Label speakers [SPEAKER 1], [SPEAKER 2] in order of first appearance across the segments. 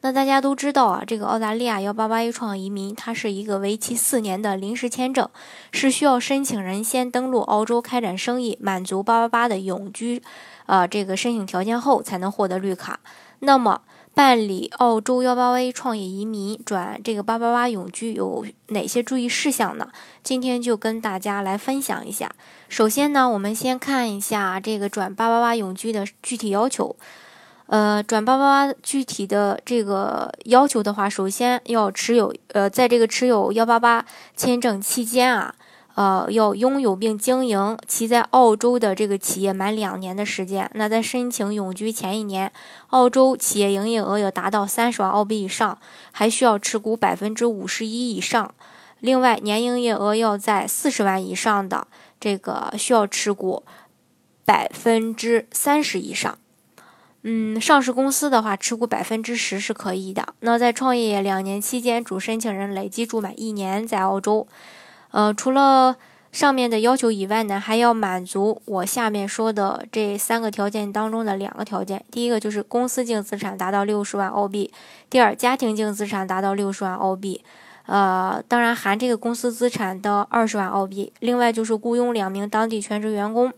[SPEAKER 1] 那大家都知道啊，这个澳大利亚幺八八 A 创移民，它是一个为期四年的临时签证，是需要申请人先登陆澳洲开展生意，满足八八八的永居，呃，这个申请条件后才能获得绿卡。那么办理澳洲幺八八 A 创业移民转这个八八八永居有哪些注意事项呢？今天就跟大家来分享一下。首先呢，我们先看一下这个转八八八永居的具体要求。呃，转八八八具体的这个要求的话，首先要持有呃，在这个持有幺八八签证期间啊，呃，要拥有并经营其在澳洲的这个企业满两年的时间。那在申请永居前一年，澳洲企业营业额要达到三十万澳币以上，还需要持股百分之五十一以上。另外，年营业额要在四十万以上的这个需要持股百分之三十以上。嗯，上市公司的话，持股百分之十是可以的。那在创业两年期间，主申请人累计住满一年在澳洲。呃，除了上面的要求以外呢，还要满足我下面说的这三个条件当中的两个条件。第一个就是公司净资产达到六十万澳币；第二，家庭净资产达到六十万澳币。呃，当然含这个公司资产的二十万澳币。另外就是雇佣两名当地全职员工。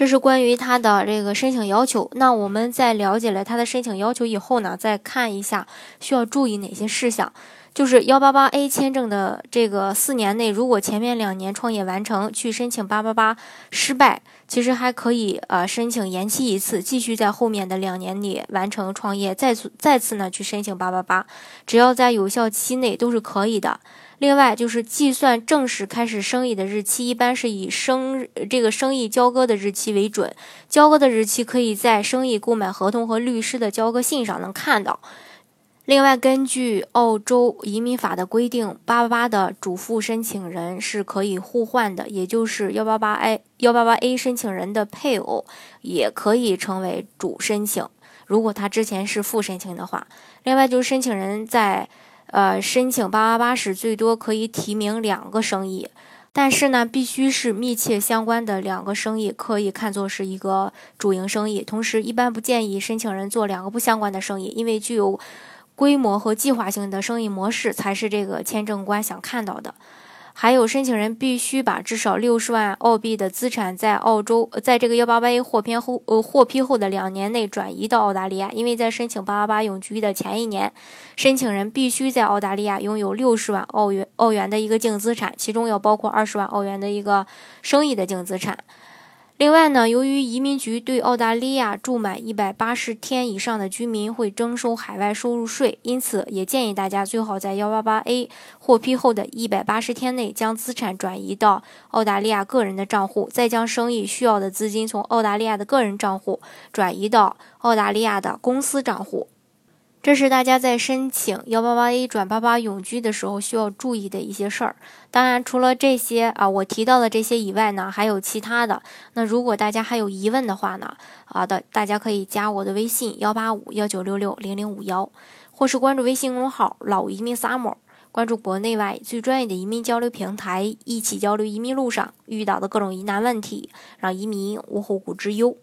[SPEAKER 1] 这是关于他的这个申请要求。那我们在了解了他的申请要求以后呢，再看一下需要注意哪些事项。就是幺八八 A 签证的这个四年内，如果前面两年创业完成，去申请八八八失败，其实还可以呃申请延期一次，继续在后面的两年里完成创业，再次再次呢去申请八八八，只要在有效期内都是可以的。另外就是计算正式开始生意的日期，一般是以生这个生意交割的日期为准。交割的日期可以在生意购买合同和律师的交割信上能看到。另外，根据澳洲移民法的规定，八八八的主副申请人是可以互换的，也就是幺八八 A 幺八八 A 申请人的配偶也可以成为主申请，如果他之前是副申请的话。另外就是申请人在。呃，申请八八八时最多可以提名两个生意，但是呢，必须是密切相关的两个生意，可以看作是一个主营生意。同时，一般不建议申请人做两个不相关的生意，因为具有规模和计划性的生意模式才是这个签证官想看到的。还有申请人必须把至少六十万澳币的资产在澳洲，在这个幺八八 A 获批后，呃获批后的两年内转移到澳大利亚。因为在申请八八八永居的前一年，申请人必须在澳大利亚拥有六十万澳元澳元的一个净资产，其中要包括二十万澳元的一个生意的净资产。另外呢，由于移民局对澳大利亚住满一百八十天以上的居民会征收海外收入税，因此也建议大家最好在幺八八 A 获批后的一百八十天内将资产转移到澳大利亚个人的账户，再将生意需要的资金从澳大利亚的个人账户转移到澳大利亚的公司账户。这是大家在申请幺八八 A 转八八永居的时候需要注意的一些事儿。当然，除了这些啊，我提到的这些以外呢，还有其他的。那如果大家还有疑问的话呢，好的，大家可以加我的微信幺八五幺九六六零零五幺，或是关注微信公众号“老移民 summer”，关注国内外最专业的移民交流平台，一起交流移民路上遇到的各种疑难问题，让移民无后顾之忧。